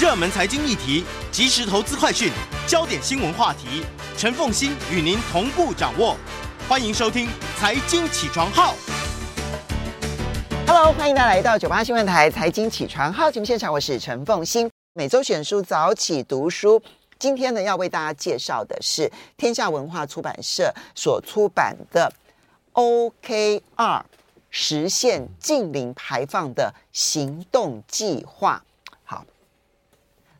热门财经议题、即时投资快讯、焦点新闻话题，陈凤欣与您同步掌握。欢迎收听《财经起床号》。Hello，欢迎大家来到九八新闻台《财经起床号》节目现场，我是陈凤欣。每周选书早起读书，今天呢要为大家介绍的是天下文化出版社所出版的《OKR 实现近零排放的行动计划》。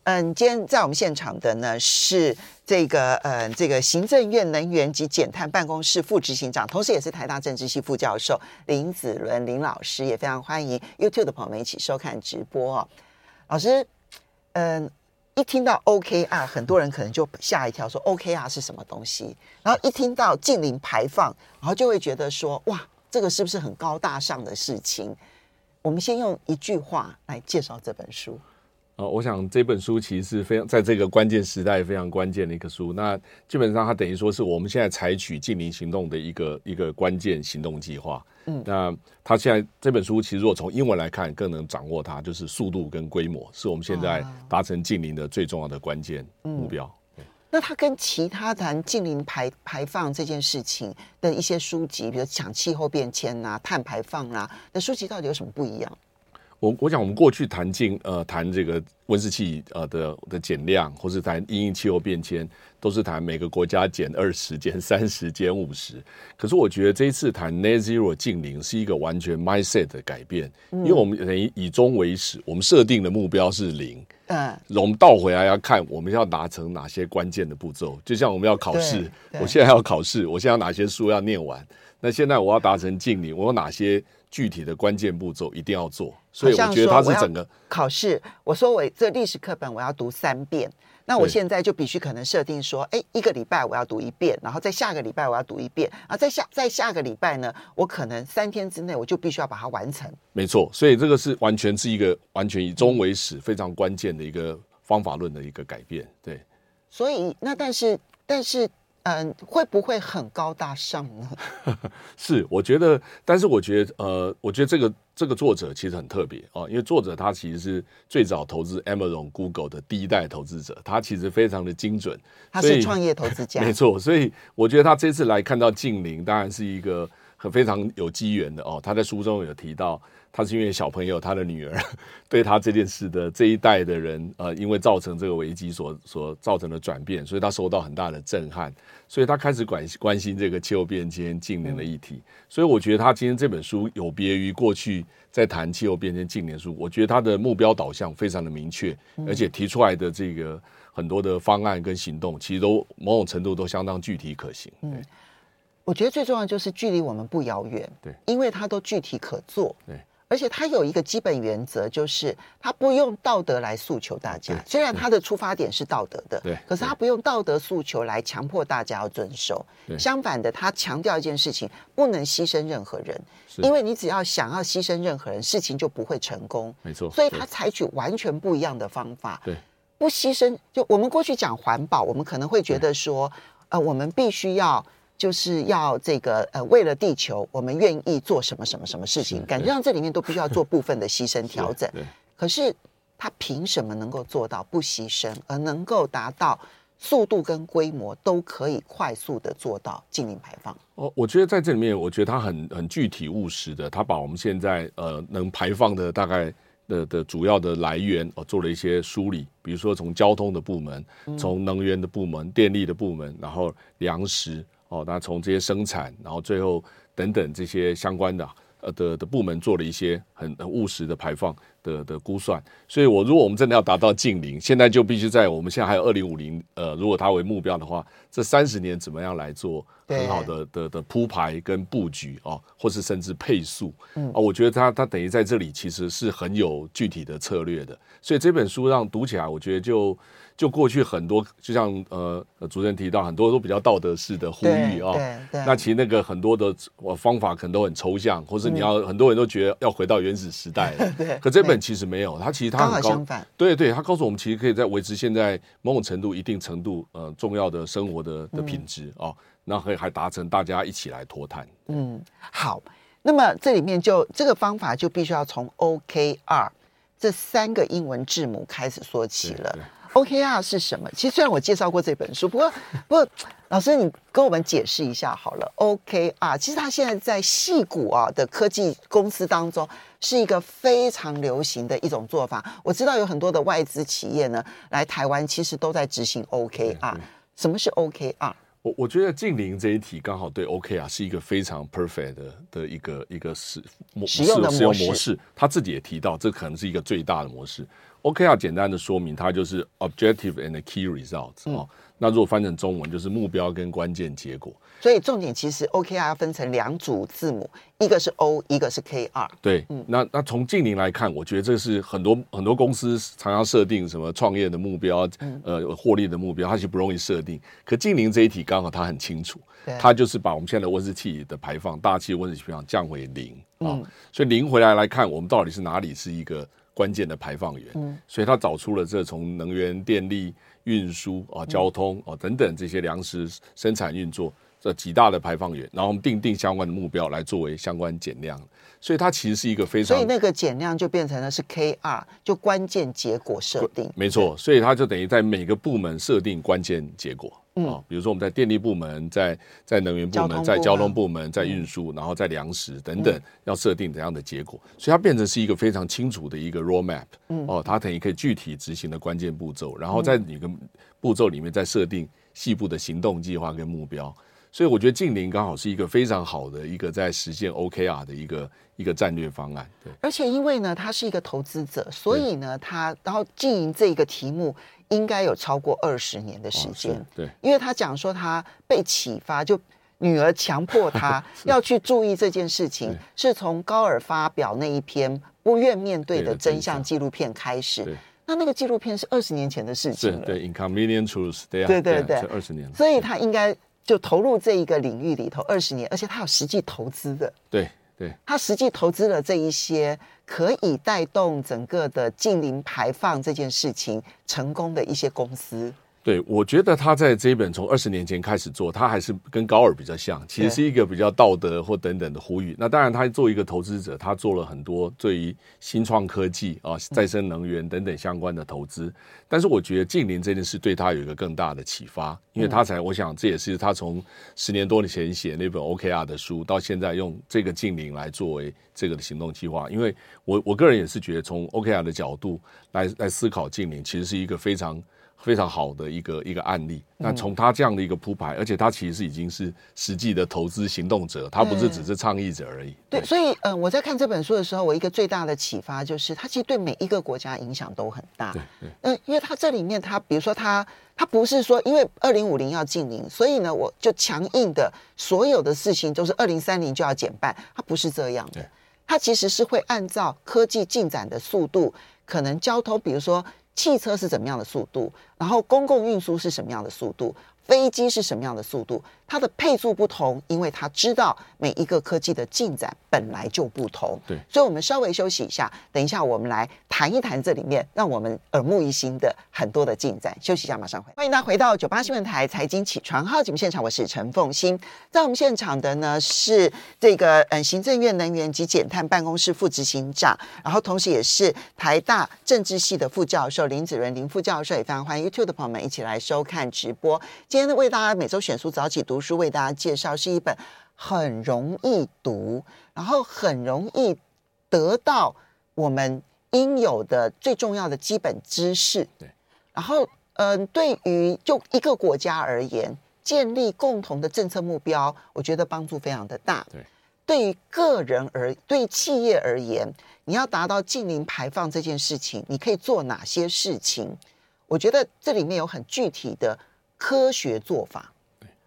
嗯，今天在我们现场的呢是这个呃，这个行政院能源及减碳办公室副执行长，同时也是台大政治系副教授林子伦林老师，也非常欢迎 YouTube 的朋友们一起收看直播哦。老师，嗯，一听到 OKR，很多人可能就吓一跳，说 OKR 是什么东西？然后一听到近零排放，然后就会觉得说，哇，这个是不是很高大上的事情？我们先用一句话来介绍这本书。呃，我想这本书其实是非常在这个关键时代非常关键的一个书。那基本上它等于说是我们现在采取净零行动的一个一个关键行动计划。嗯，那它现在这本书其实如果从英文来看，更能掌握它，就是速度跟规模，是我们现在达成净零的最重要的关键目标。嗯，那它跟其他谈净零排排放这件事情的一些书籍，比如讲气候变迁啊、碳排放啊那书籍，到底有什么不一样？我我想我们过去谈净呃谈这个温室气呃的的减量，或是谈因应气候变迁，都是谈每个国家减二十、减三十、减五十。可是我觉得这一次谈 Net Zero 净零是一个完全 mindset 的改变，因为我们等于以终为始，我们设定的目标是零。嗯，我们倒回来要看我们要达成哪些关键的步骤。就像我们要考试，我现在要考试，我现在有哪些书要念完？那现在我要达成净零，我有哪些？具体的关键步骤一定要做，所以我觉得它是整个考试。我说我这历史课本我要读三遍，那我现在就必须可能设定说，哎，一个礼拜我要读一遍，然后在下个礼拜我要读一遍，啊，在下在下个礼拜呢，我可能三天之内我就必须要把它完成。没错，所以这个是完全是一个完全以终为始，非常关键的一个方法论的一个改变。对，所以那但是但是。嗯，会不会很高大上呢？是，我觉得，但是我觉得，呃，我觉得这个这个作者其实很特别哦，因为作者他其实是最早投资 Amazon、Google 的第一代投资者，他其实非常的精准，他是创业投资家，没错，所以我觉得他这次来看到净零，当然是一个很非常有机缘的哦。他在书中有提到。他是因为小朋友，他的女儿 对他这件事的这一代的人，呃，因为造成这个危机所所造成的转变，所以他受到很大的震撼，所以他开始关关心这个气候变迁、近年的议题。所以我觉得他今天这本书有别于过去在谈气候变迁、近年书，我觉得他的目标导向非常的明确，而且提出来的这个很多的方案跟行动，其实都某种程度都相当具体可行。嗯，我觉得最重要就是距离我们不遥远，对，因为它都具体可做，对。而且他有一个基本原则，就是他不用道德来诉求大家。虽然他的出发点是道德的，对，可是他不用道德诉求来强迫大家要遵守。相反的，他强调一件事情：不能牺牲任何人，因为你只要想要牺牲任何人，事情就不会成功。没错，所以他采取完全不一样的方法。对，不牺牲。就我们过去讲环保，我们可能会觉得说，呃，我们必须要。就是要这个呃，为了地球，我们愿意做什么什么什么事情，感觉上这里面都必须要 做部分的牺牲调整。可是他凭什么能够做到不牺牲，而能够达到速度跟规模都可以快速的做到净零排放？哦，我觉得在这里面，我觉得他很很具体务实的，他把我们现在呃能排放的大概的的主要的来源哦做了一些梳理，比如说从交通的部门，从能源的部门、电力的部门，然后粮食。哦，那从这些生产，然后最后等等这些相关的呃的的部门做了一些很很务实的排放的的估算，所以我如果我们真的要达到近零，现在就必须在我们现在还有二零五零，呃，如果它为目标的话，这三十年怎么样来做很好的的的铺排跟布局哦，或是甚至配速，嗯，啊，我觉得它它等于在这里其实是很有具体的策略的，所以这本书让读起来，我觉得就。就过去很多，就像呃主持人提到，很多都比较道德式的呼吁啊、哦。那其实那个很多的方法可能都很抽象，或是你要、嗯、很多人都觉得要回到原始时代。对。可这本其实没有，它其实它很高。对对，它告诉我们，其实可以在维持现在某种程度、一定程度呃重要的生活的的品质啊，那可以还达成大家一起来脱碳。嗯，好。那么这里面就这个方法就必须要从 OKR。这三个英文字母开始说起了。OKR 是什么？其实虽然我介绍过这本书，不过不过老师你跟我们解释一下好了。OKR 其实它现在在矽谷啊的科技公司当中是一个非常流行的一种做法。我知道有很多的外资企业呢来台湾，其实都在执行 OKR。什么是 OKR？我我觉得近邻这一题刚好对 OKR 是一个非常 perfect 的的一个一个使模使用的模式。他自己也提到，这可能是一个最大的模式。OKR 简单的说明，它就是 Objective and Key Results、嗯、哦。那如果翻成中文，就是目标跟关键结果。所以重点其实 OKR 分成两组字母，一个是 O，一个是 KR。对，嗯、那那从净零来看，我觉得这是很多很多公司常常设定什么创业的目标，嗯、呃，获利的目标，它其实不容易设定。可净零这一题刚好它很清楚，它就是把我们现在的温室气体的排放，大气温室气排放降回零啊、哦。所以零回来来看，我们到底是哪里是一个。关键的排放源，嗯，所以他找出了这从能源、电力、运输啊、交通啊等等这些粮食生产运作这几大的排放源，然后我们定定相关的目标来作为相关减量，所以它其实是一个非常，所以那个减量就变成了是 KR，就关键结果设定，没错，所以它就等于在每个部门设定关键结果。啊，比如说我们在电力部门，在在能源部门，在交通部门，在运输，然后在粮食等等，要设定怎样的结果，所以它变成是一个非常清楚的一个 roadmap。哦，它等于可以具体执行的关键步骤，然后在每个步骤里面再设定细部的行动计划跟目标。所以我觉得净零刚好是一个非常好的一个在实现 OKR 的一个一个战略方案。对，而且因为呢，他是一个投资者，所以呢，他然后经营这一个题目。应该有超过二十年的时间，对，因为他讲说他被启发，就女儿强迫 他要去注意这件事情，是从高尔发表那一篇不愿面对的真相纪录片开始。那那个纪录片是二十年前的事情了，对，Inconvenient Truth，对对对对，二十年，所以他应该就投入这一个领域里头二十年，而且他有实际投资的，对。对，他实际投资了这一些可以带动整个的近零排放这件事情成功的一些公司。对，我觉得他在这一本从二十年前开始做，他还是跟高尔比较像，其实是一个比较道德或等等的呼吁。那当然，他作为一个投资者，他做了很多对于新创科技啊、再生能源等等相关的投资。但是，我觉得净零这件事对他有一个更大的启发，因为他才，我想这也是他从十年多前写那本 OKR 的书，到现在用这个净零来作为这个的行动计划。因为我我个人也是觉得，从 OKR 的角度来来思考净零，其实是一个非常。非常好的一个一个案例。那从他这样的一个铺排，而且他其实是已经是实际的投资行动者，他不是只是倡议者而已。对，所以呃，我在看这本书的时候，我一个最大的启发就是，他其实对每一个国家影响都很大。对，嗯，因为他这里面，他比如说他他不是说，因为二零五零要禁零，所以呢，我就强硬的所有的事情都是二零三零就要减半，他不是这样的。他其实是会按照科技进展的速度，可能交通，比如说。汽车是怎么样的速度？然后公共运输是什么样的速度？飞机是什么样的速度？它的配速不同，因为他知道每一个科技的进展本来就不同。对，所以我们稍微休息一下，等一下我们来谈一谈这里面让我们耳目一新的很多的进展。休息一下，马上回。欢迎大家回到九八新闻台财经起床号节目现场，我是陈凤欣。在我们现场的呢是这个嗯行政院能源及减碳办公室副执行长，然后同时也是台大政治系的副教授林子仁林副教授，也非常欢迎 YouTube 的朋友们一起来收看直播。今天为大家每周选书早起读。书为大家介绍是一本很容易读，然后很容易得到我们应有的最重要的基本知识。对，然后嗯、呃，对于就一个国家而言，建立共同的政策目标，我觉得帮助非常的大。对，对于个人而对于企业而言，你要达到净零排放这件事情，你可以做哪些事情？我觉得这里面有很具体的科学做法。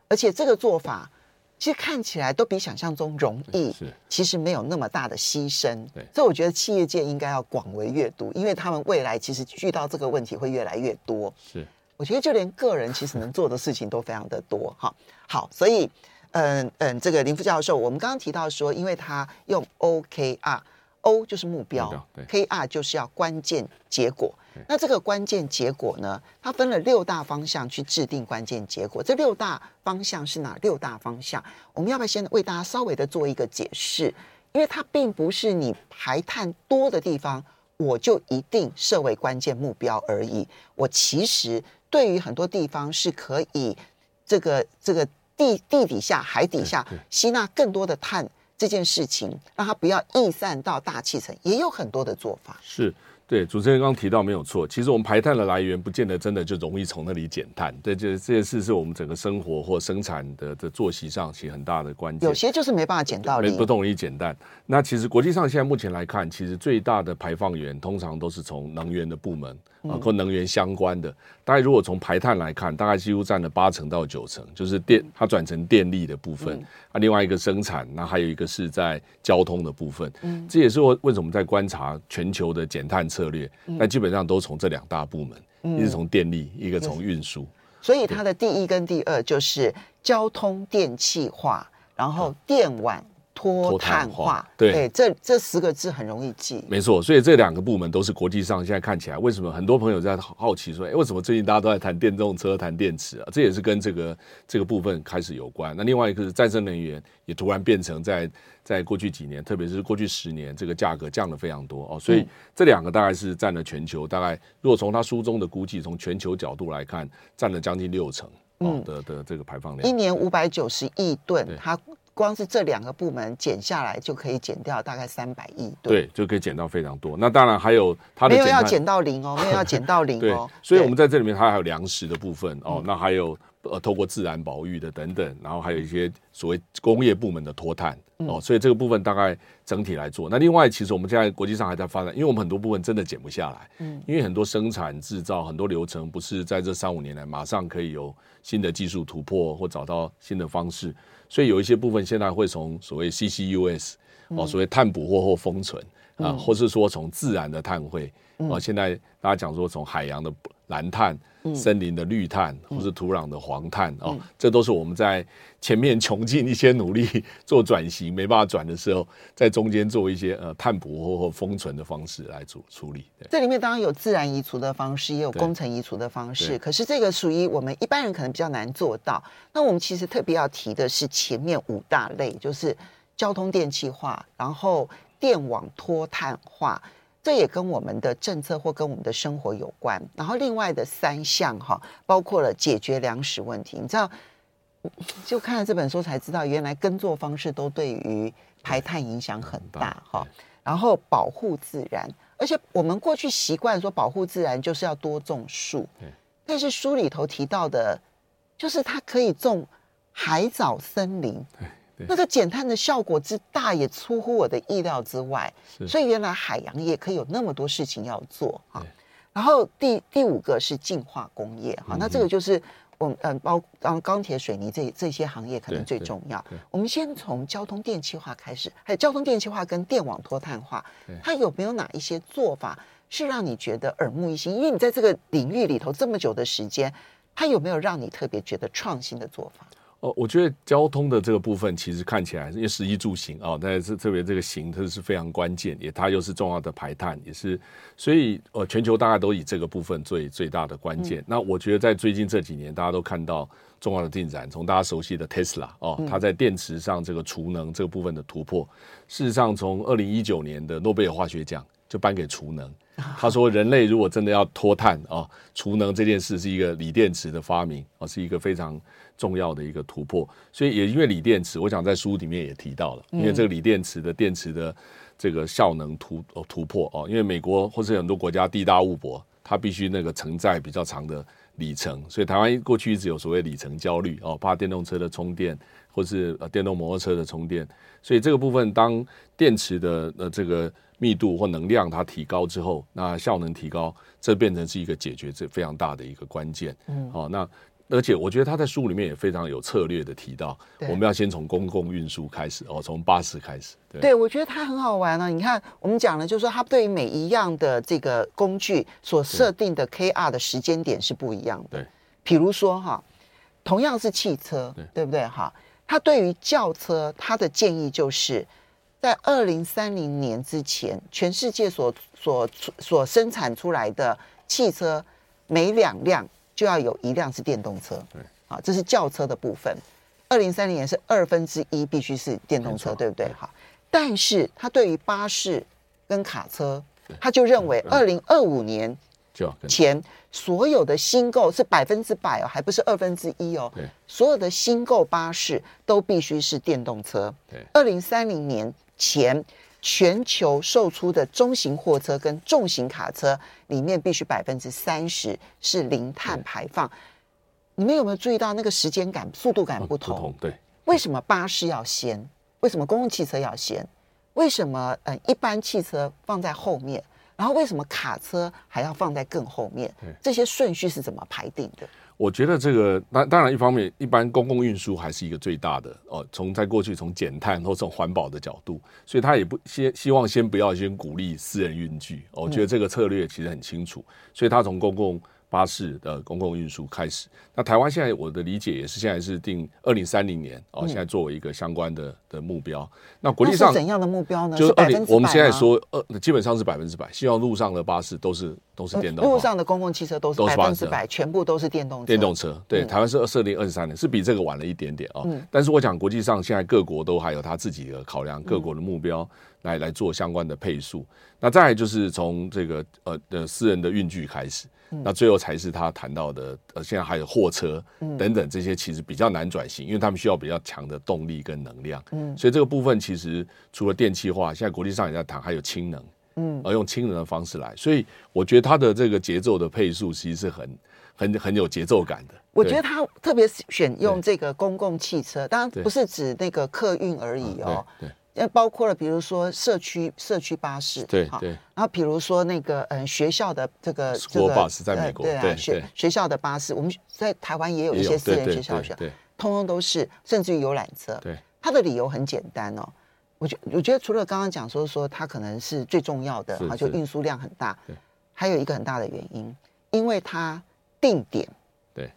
而且这个做法，其实看起来都比想象中容易，是其实没有那么大的牺牲。对，所以我觉得企业界应该要广为阅读，因为他们未来其实遇到这个问题会越来越多。是，我觉得就连个人其实能做的事情都非常的多。哈，好，所以嗯嗯，这个林副教授，我们刚刚提到说，因为他用 OKR，O 就是目标，目标对，KR 就是要关键结果。那这个关键结果呢？它分了六大方向去制定关键结果。这六大方向是哪六大方向？我们要不要先为大家稍微的做一个解释？因为它并不是你排碳多的地方我就一定设为关键目标而已。我其实对于很多地方是可以这个这个地地底下、海底下吸纳更多的碳这件事情，让它不要逸散到大气层，也有很多的做法。是。对，主持人刚刚提到没有错，其实我们排碳的来源不见得真的就容易从那里减碳。对，这这件事是我们整个生活或生产的的作息上起很大的关键。有些就是没办法减到零，不容易减碳。那其实国际上现在目前来看，其实最大的排放源通常都是从能源的部门。啊，跟能源相关的，大概如果从排碳来看，大概几乎占了八成到九成，就是电它转成电力的部分。啊，另外一个生产，那还有一个是在交通的部分。嗯，这也是为为什么在观察全球的减碳策略，那基本上都从这两大部门，一是从电力，一个从运输。所以它的第一跟第二就是交通电气化，然后电网。脱碳化，对，对，这这十个字很容易记，没错。所以这两个部门都是国际上现在看起来，为什么很多朋友在好奇说，哎，为什么最近大家都在谈电动车、谈电池啊？这也是跟这个这个部分开始有关。那另外一个是再生能源，也突然变成在在过去几年，特别是过去十年，这个价格降了非常多哦。所以这两个大概是占了全球大概，如果从他书中的估计，从全球角度来看，占了将近六成哦的的这个排放量，一年五百九十亿吨，它。光是这两个部门减下来，就可以减掉大概三百亿吨，对，就可以减到非常多。那当然还有它的没有要减到零哦，没有要减到零哦。对，所以我们在这里面它还有粮食的部分哦，那还有呃透过自然保育的等等，然后还有一些所谓工业部门的脱碳哦，所以这个部分大概整体来做。那另外，其实我们现在国际上还在发展，因为我们很多部分真的减不下来，嗯，因为很多生产制造很多流程不是在这三五年来马上可以有新的技术突破或找到新的方式。所以有一些部分现在会从所谓 CCUS 哦，所谓碳捕获或封存啊，或是说从自然的碳汇哦，现在大家讲说从海洋的蓝碳、森林的绿碳，或是土壤的黄碳哦，这都是我们在前面穷尽一些努力做转型没办法转的时候，在中间做一些呃碳捕获或封存的方式来处处理。这里面当然有自然移除的方式，也有工程移除的方式。可是这个属于我们一般人可能比较难做到。那我们其实特别要提的是前面五大类，就是交通电气化，然后电网脱碳化。这也跟我们的政策或跟我们的生活有关，然后另外的三项哈，包括了解决粮食问题。你知道，就看了这本书才知道，原来耕作方式都对于排碳影响很大哈。然后保护自然，而且我们过去习惯说保护自然就是要多种树，但是书里头提到的，就是它可以种海藻森林。那个减碳的效果之大，也出乎我的意料之外。所以原来海洋也可以有那么多事情要做哈。然后第第五个是净化工业哈，那这个就是我们嗯包当钢铁、水泥这这些行业可能最重要。我们先从交通电气化开始，还有交通电气化跟电网脱碳化，它有没有哪一些做法是让你觉得耳目一新？因为你在这个领域里头这么久的时间，它有没有让你特别觉得创新的做法？哦，我觉得交通的这个部分其实看起来，因为食衣住行啊，但是特别这个行，它是非常关键，也它又是重要的排碳，也是，所以呃，全球大概都以这个部分最最大的关键。嗯、那我觉得在最近这几年，大家都看到重要的进展，从大家熟悉的 Tesla 哦，它在电池上这个储能这个部分的突破，事实上从二零一九年的诺贝尔化学奖就颁给储能。他说：“人类如果真的要脱碳啊，储能这件事是一个锂电池的发明啊，是一个非常重要的一个突破。所以也因为锂电池，我想在书里面也提到了，因为这个锂电池的电池的这个效能突突破哦，因为美国或是很多国家地大物博，它必须那个承载比较长的里程，所以台湾过去一直有所谓里程焦虑哦，怕电动车的充电或是呃电动摩托车的充电，所以这个部分当电池的呃这个。”密度或能量它提高之后，那效能提高，这变成是一个解决这非常大的一个关键。嗯，好，那而且我觉得他在书里面也非常有策略的提到，我们要先从公共运输开始哦，从巴士开始。对，对我觉得他很好玩啊！你看，我们讲了，就是说他对于每一样的这个工具所设定的 KR 的时间点是不一样的。对，比如说哈，同样是汽车，对，对不对？哈，他对于轿车，他的建议就是。在二零三零年之前，全世界所所所生产出来的汽车，每两辆就要有一辆是电动车。对，啊，这是轿车的部分。二零三零年是二分之一必须是电动车，对不对？好，但是他对于巴士跟卡车他就认为二零二五年前所有的新购是百分之百哦，还不是二分之一哦。所有的新购巴士都必须是电动车。二零三零年前，全球售出的中型货车跟重型卡车里面必须百分之三十是零碳排放。你们有没有注意到那个时间感、速度感不同？不同，对。为什么巴士要先？为什么公共汽车要先？为什么嗯一般汽车放在后面？然后为什么卡车还要放在更后面？这些顺序是怎么排定的？我觉得这个当当然一方面，一般公共运输还是一个最大的哦。从在过去从减碳或从环保的角度，所以他也不先希望先不要先鼓励私人运具。我觉得这个策略其实很清楚，所以他从公共。巴士的公共运输开始，那台湾现在我的理解也是现在是定二零三零年哦，现在作为一个相关的的目标。那国际上怎样的目标呢？就是二零，我们现在说二，基本上是百分之百，希望路上的巴士都是都是电动，路上的公共汽车都是百分之百，全部都是电动电动车。对，台湾是设定二十三年，是比这个晚了一点点啊。但是我讲国际上现在各国都还有他自己的考量，各国的目标来来做相关的配速。那再来就是从这个呃的私人的运具开始。那最后才是他谈到的，呃，现在还有货车等等这些，其实比较难转型，因为他们需要比较强的动力跟能量。嗯，所以这个部分其实除了电气化，现在国际上也在谈，还有氢能，嗯，而用氢能的方式来，所以我觉得它的这个节奏的配速其实是很、很、很有节奏感的。我觉得他特别选用这个公共汽车，当然不是指那个客运而已哦。对。也包括了，比如说社区社区巴士，对对，然后比如说那个嗯学校的这个这个巴士在美国，对啊学学校的巴士，我们在台湾也有一些私人学校学校，通通都是，甚至于游览车。对，它的理由很简单哦，我觉我觉得除了刚刚讲说说它可能是最重要的啊，就运输量很大，还有一个很大的原因，因为它定点，对，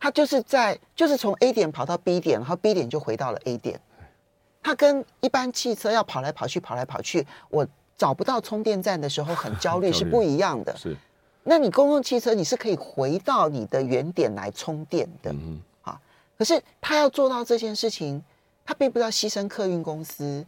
它就是在就是从 A 点跑到 B 点，然后 B 点就回到了 A 点。它跟一般汽车要跑来跑去、跑来跑去，我找不到充电站的时候很焦虑 是不一样的。是，那你公共汽车你是可以回到你的原点来充电的。嗯，啊。可是他要做到这件事情，他并不是要牺牲客运公司。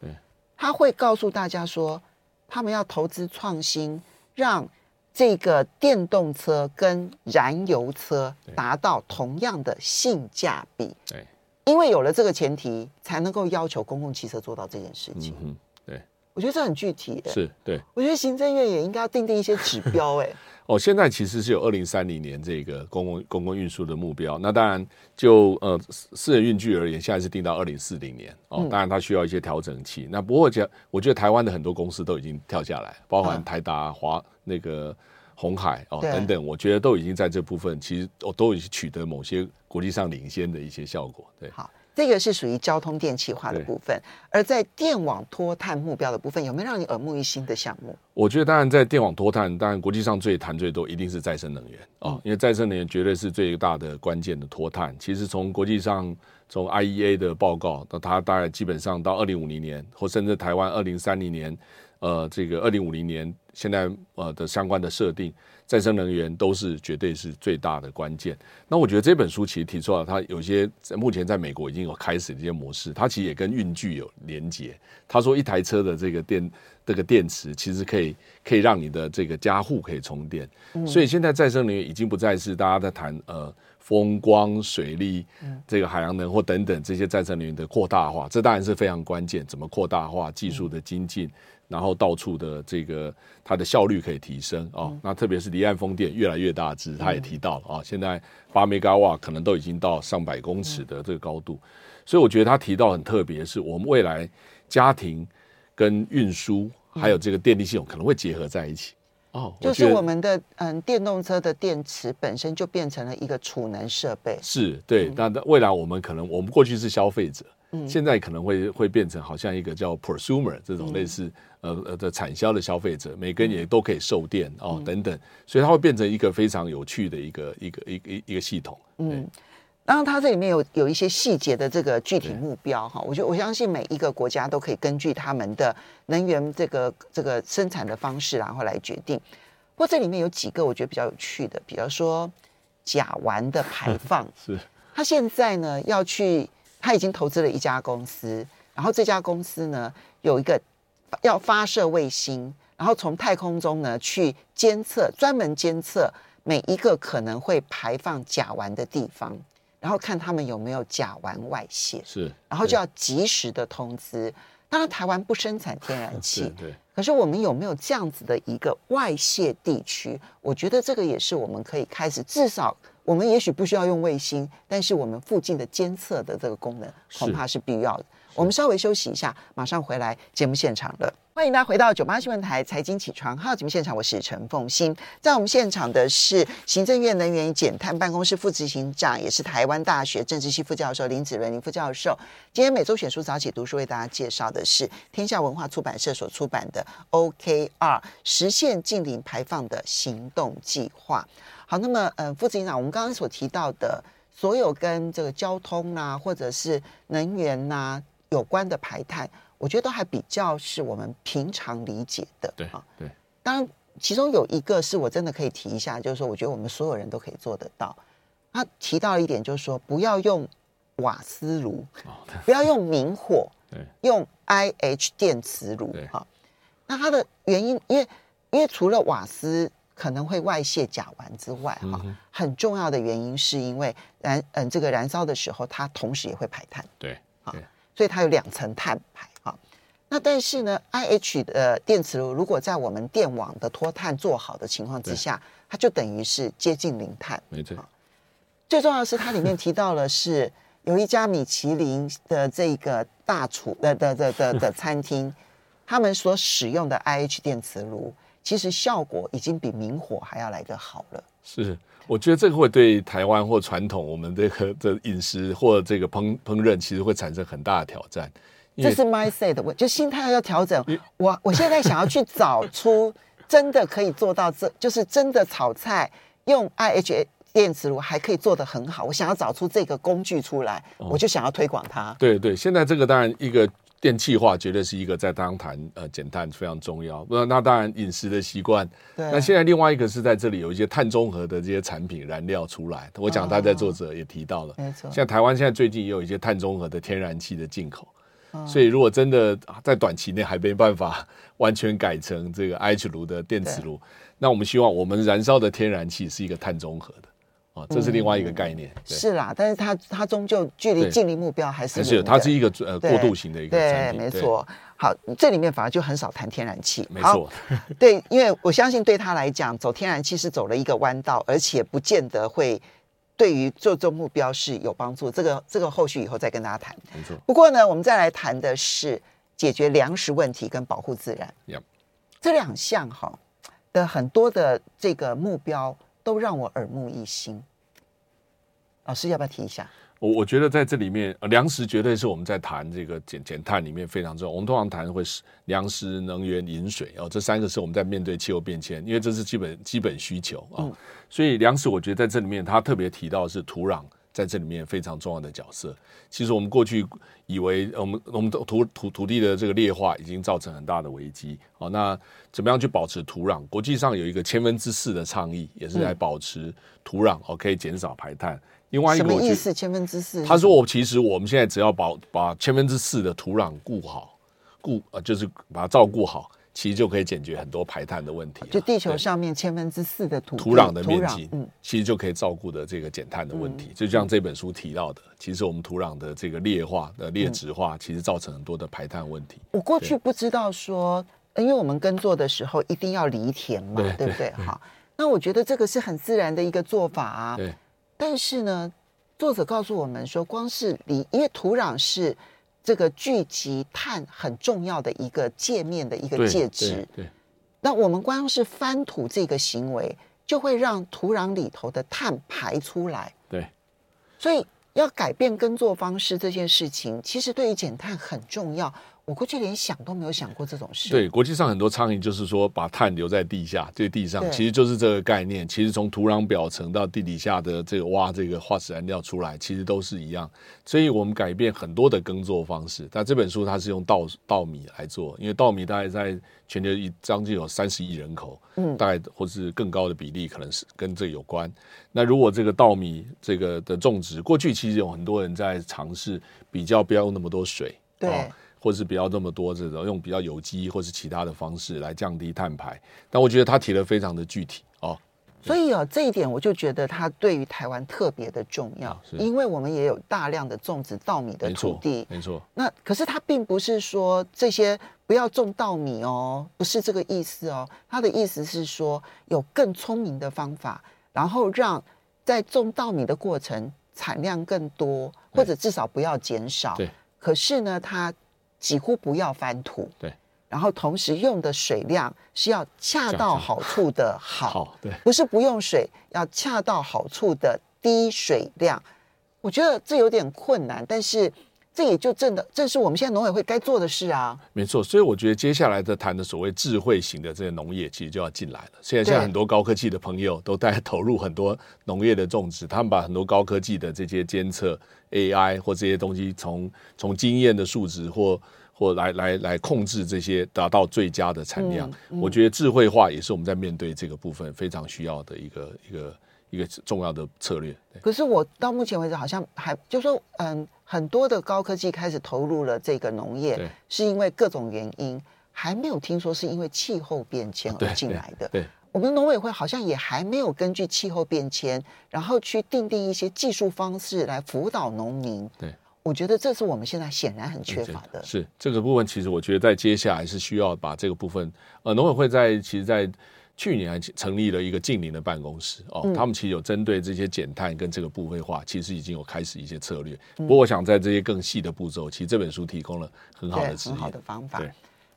他会告诉大家说，他们要投资创新，让这个电动车跟燃油车达到同样的性价比。对。因为有了这个前提，才能够要求公共汽车做到这件事情。嗯，对，我觉得这很具体。是，对，我觉得行政院也应该要订定一些指标。哎，哦，现在其实是有二零三零年这个公共公共运输的目标。那当然就，就呃私人运具而言，现在是定到二零四零年。哦，当然它需要一些调整期。嗯、那不过讲，我觉得台湾的很多公司都已经跳下来，包含台达、华那个。红海哦等等，我觉得都已经在这部分，其实我都已经取得某些国际上领先的一些效果。对，好，这个是属于交通电气化的部分。而在电网脱碳目标的部分，有没有让你耳目一新的项目？我觉得当然在电网脱碳，当然国际上最谈最多一定是再生能源啊、哦，因为再生能源绝对是最大的关键的脱碳。其实从国际上，从 IEA 的报告到它大概基本上到二零五零年，或甚至台湾二零三零年。呃，这个二零五零年现在呃的相关的设定，再生能源都是绝对是最大的关键。那我觉得这本书其实提出了，它有些目前在美国已经有开始的一些模式，它其实也跟运具有连接。他说一台车的这个电这个电池，其实可以可以让你的这个家户可以充电。所以现在再生能源已经不再是大家在谈呃风光、水利、这个海洋能或等等这些再生能源的扩大化，这当然是非常关键。怎么扩大化技术的精进？然后到处的这个它的效率可以提升啊、哦，那特别是离岸风电越来越大只，他也提到了啊、哦，现在八 mega 瓦可能都已经到上百公尺的这个高度，所以我觉得他提到很特别，是我们未来家庭跟运输还有这个电力系统可能会结合在一起。哦，就是我们的嗯电动车的电池本身就变成了一个储能设备，是对，那未来我们可能我们过去是消费者。现在可能会会变成好像一个叫 prosumer 这种类似呃呃的产销的消费者，每个人也都可以售电哦等等，所以它会变成一个非常有趣的一个一个一个一个系统。嗯，当然它这里面有有一些细节的这个具体目标哈，我觉得我相信每一个国家都可以根据他们的能源这个这个生产的方式然后来决定。不过这里面有几个我觉得比较有趣的，比如说甲烷的排放，是。它现在呢要去。他已经投资了一家公司，然后这家公司呢有一个要发射卫星，然后从太空中呢去监测，专门监测每一个可能会排放甲烷的地方，然后看他们有没有甲烷外泄，是，然后就要及时的通知。当然，台湾不生产天然气，对，对，可是我们有没有这样子的一个外泄地区？我觉得这个也是我们可以开始，至少我们也许不需要用卫星，但是我们附近的监测的这个功能恐怕是必要的。我们稍微休息一下，马上回来节目现场了。欢迎大家回到九八新闻台财经起床号节目现场，我是陈凤欣。在我们现场的是行政院能源与减碳办公室副执行长，也是台湾大学政治系副教授林子伦林副教授。今天每周选书早起读书为大家介绍的是天下文化出版社所出版的《OKR 实现近零排放的行动计划》。好，那么呃，副执行长，我们刚刚所提到的所有跟这个交通啊，或者是能源呐、啊。有关的排碳，我觉得都还比较是我们平常理解的。对啊，对。当然，其中有一个是我真的可以提一下，就是说，我觉得我们所有人都可以做得到。他提到一点，就是说，不要用瓦斯炉，不要用明火，用 IH 电磁炉。哈，那它的原因，因为因为除了瓦斯可能会外泄甲烷之外，哈，很重要的原因是因为燃嗯这个燃烧的时候，它同时也会排碳。对，啊。所以它有两层碳排啊，那但是呢，IH 的电磁炉如果在我们电网的脱碳做好的情况之下，它就等于是接近零碳。没错。最重要的是，它里面提到了是有一家米其林的这个大厨的的的的的餐厅，他们所使用的 IH 电磁炉，其实效果已经比明火还要来得好了。是。我觉得这个会对台湾或传统我们这个的饮食或这个烹烹饪，其实会产生很大的挑战。这是 mindset 的问，就心态要调整。我我现在想要去找出真的可以做到这，就是真的炒菜用 iha 电磁炉还可以做得很好。我想要找出这个工具出来，我就想要推广它。对对，现在这个当然一个。电气化绝对是一个在当谈呃减碳非常重要。那那当然饮食的习惯。对。那现在另外一个是在这里有一些碳中和的这些产品燃料出来。我讲他在作者也提到了。没错。像台湾现在最近也有一些碳中和的天然气的进口。所以如果真的在短期内还没办法完全改成这个 IH 炉的电磁炉，那我们希望我们燃烧的天然气是一个碳中和的。哦，这是另外一个概念。嗯、是啦，但是它它终究距离净零目标还是还是它是一个呃过渡型的一个产品。对，没错。好，这里面反而就很少谈天然气。没错。对，因为我相信对他来讲，走天然气是走了一个弯道，而且不见得会对于做这目标是有帮助。这个这个后续以后再跟大家谈。没错。不过呢，我们再来谈的是解决粮食问题跟保护自然。Yep. 这两项哈的很多的这个目标。都让我耳目一新。老师要不要提一下？我我觉得在这里面，呃粮食绝对是我们在谈这个减减碳里面非常重要。我们通常谈会是粮食、能源、饮水哦，这三个是我们在面对气候变迁，因为这是基本基本需求啊。所以粮食，我觉得在这里面，他特别提到的是土壤。在这里面非常重要的角色。其实我们过去以为，我们我们的土土土地的这个劣化已经造成很大的危机。好，那怎么样去保持土壤？国际上有一个千分之四的倡议，也是来保持土壤，哦，可以减少排碳。另外一个意思？千分之四？他说，我其实我们现在只要把把千分之四的土壤顾好，顾呃就是把它照顾好。其实就可以解决很多排碳的问题。就地球上面千分之四的土土壤的面积，嗯，其实就可以照顾的这个减碳的问题。就像这本书提到的，其实我们土壤的这个劣化的劣质化，其实造成很多的排碳问题。我过去不知道说，因为我们耕作的时候一定要犁田嘛，对不对？好，那我觉得这个是很自然的一个做法啊。对。但是呢，作者告诉我们说，光是犁，因为土壤是。这个聚集碳很重要的一个界面的一个介质，对，那我们光是翻土这个行为，就会让土壤里头的碳排出来。对，所以要改变耕作方式这件事情，其实对于减碳很重要。我过去连想都没有想过这种事。对，国际上很多倡议就是说，把碳留在地下，这个地上，其实就是这个概念。其实从土壤表层到地底下的这个挖这个化石燃料出来，其实都是一样。所以我们改变很多的耕作方式。但这本书它是用稻稻米来做，因为稻米大概在全球一将近有三十亿人口，嗯，大概或是更高的比例，可能是跟这有关。那如果这个稻米这个的种植，过去其实有很多人在尝试比较不要用那么多水，对。或是不要这么多这种用比较有机或是其他的方式来降低碳排。但我觉得他提的非常的具体哦。所以哦，这一点我就觉得它对于台湾特别的重要，因为我们也有大量的种植稻米的土地，没错。没错。那可是它并不是说这些不要种稻米哦，不是这个意思哦。它的意思是说有更聪明的方法，然后让在种稻米的过程产量更多，或者至少不要减少。对。可是呢，它几乎不要翻土。对。然后同时用的水量是要恰到好处的好，好，对，不是不用水，要恰到好处的低水量。我觉得这有点困难，但是这也就正的，正是我们现在农委会该做的事啊。没错，所以我觉得接下来的谈的所谓智慧型的这些农业，其实就要进来了。现在现在很多高科技的朋友都在投入很多农业的种植，他们把很多高科技的这些监测 AI 或这些东西从，从从经验的数值或或来来来控制这些，达到最佳的产量。嗯嗯、我觉得智慧化也是我们在面对这个部分非常需要的一个一个一个重要的策略。可是我到目前为止好像还就说，嗯，很多的高科技开始投入了这个农业，是因为各种原因，还没有听说是因为气候变迁而进来的。对，我们农委会好像也还没有根据气候变迁，然后去定定一些技术方式来辅导农民。对。我觉得这是我们现在显然很缺乏的。是这个部分，其实我觉得在接下来是需要把这个部分。呃，农委会在其实，在去年还成立了一个近邻的办公室哦，嗯、他们其实有针对这些减碳跟这个部分化，其实已经有开始一些策略。不过，我想在这些更细的步骤，其实这本书提供了很好的很好的方法。对，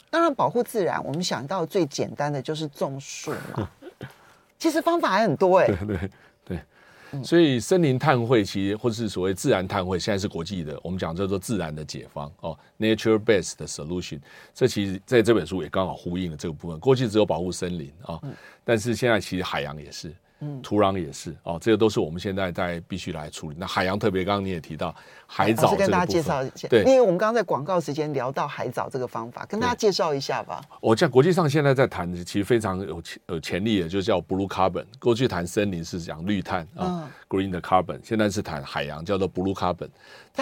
当然保护自然，我们想到最简单的就是种树嘛。其实方法还很多哎、欸。对对。所以森林碳汇其实或者是所谓自然碳汇，现在是国际的，我们讲叫做自然的解放哦，nature-based solution。这其实在这本书也刚好呼应了这个部分。过去只有保护森林啊，但是现在其实海洋也是。嗯，土壤也是哦，这个都是我们现在在必须来处理。那海洋特别，刚刚你也提到海藻，跟大家介绍一下。对，因为我们刚刚在广告时间聊到海藻这个方法，跟大家介绍一下吧。我在国际上现在在谈的，其实非常有潜有潜力的，就叫 blue carbon。过去谈森林是讲绿碳啊，green 的 carbon，现在是谈海洋，叫做 blue carbon。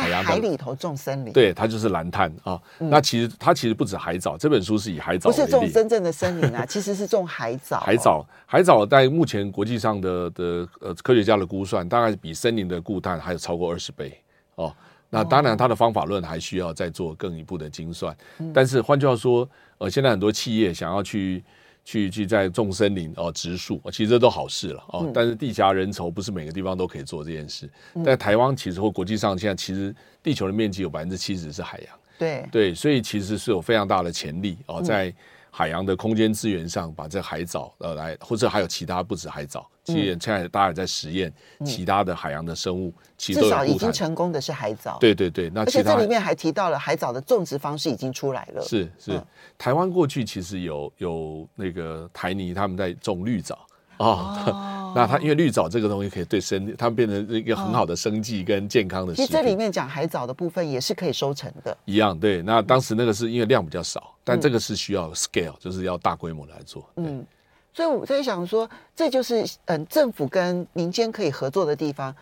在海里头种森林，对，它就是蓝碳啊。那其实它其实不止海藻，这本书是以海藻不是种真正的森林啊，其实是种海藻。海藻，海藻在目前国际上的的呃科学家的估算，大概比森林的固碳还有超过二十倍哦。那当然，它的方法论还需要再做更一步的精算。但是换句话说，呃，现在很多企业想要去。去去在种森林哦，植树，其实这都好事了哦。嗯、但是地狭人稠，不是每个地方都可以做这件事。嗯、在台湾，其实或国际上，现在其实地球的面积有百分之七十是海洋。对对，所以其实是有非常大的潜力哦，在。海洋的空间资源上，把这海藻呃来，或者还有其他不止海藻，其实现在大家也在实验其他的海洋的生物，其实至少已经成功的是海藻。对对对，那而且这里面还提到了海藻的种植方式已经出来了。是是，嗯、台湾过去其实有有那个台泥他们在种绿藻。哦，哦 那它因为绿藻这个东西可以对生，它们变成一个很好的生计跟健康的。其实这里面讲海藻的部分也是可以收成的。一样对，那当时那个是因为量比较少，但这个是需要 scale，、嗯、就是要大规模来做。嗯，所以我在想说，这就是嗯政府跟民间可以合作的地方，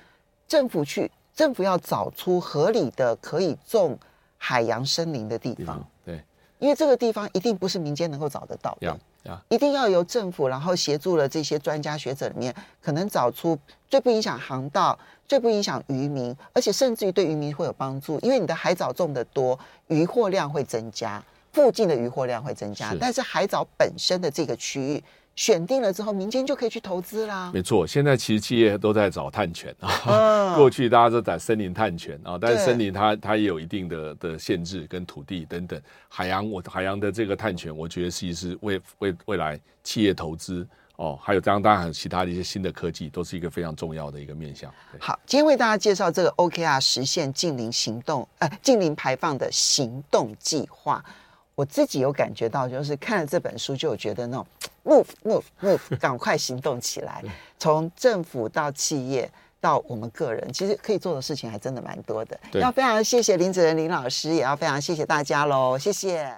政府去政府要找出合理的可以种海洋森林的地方。对，因为这个地方一定不是民间能够找得到的。Yeah. 一定要由政府，然后协助了这些专家学者里面，可能找出最不影响航道、最不影响渔民，而且甚至于对渔民会有帮助，因为你的海藻种得多，渔获量会增加，附近的渔获量会增加，但是海藻本身的这个区域。选定了之后，民间就可以去投资啦。没错，现在其实企业都在找碳权啊。嗯、过去大家都在森林碳权啊，但是森林它它也有一定的的限制跟土地等等。海洋我海洋的这个碳权，我觉得其实是为为未来企业投资哦，还有这样当然其他的一些新的科技，都是一个非常重要的一个面向。好，今天为大家介绍这个 OKR 实现净零行动，呃，净零排放的行动计划。我自己有感觉到，就是看了这本书，就有觉得那种 move move move，赶快行动起来。从政府到企业到我们个人，其实可以做的事情还真的蛮多的。要非常谢谢林子仁林老师，也要非常谢谢大家喽，谢谢。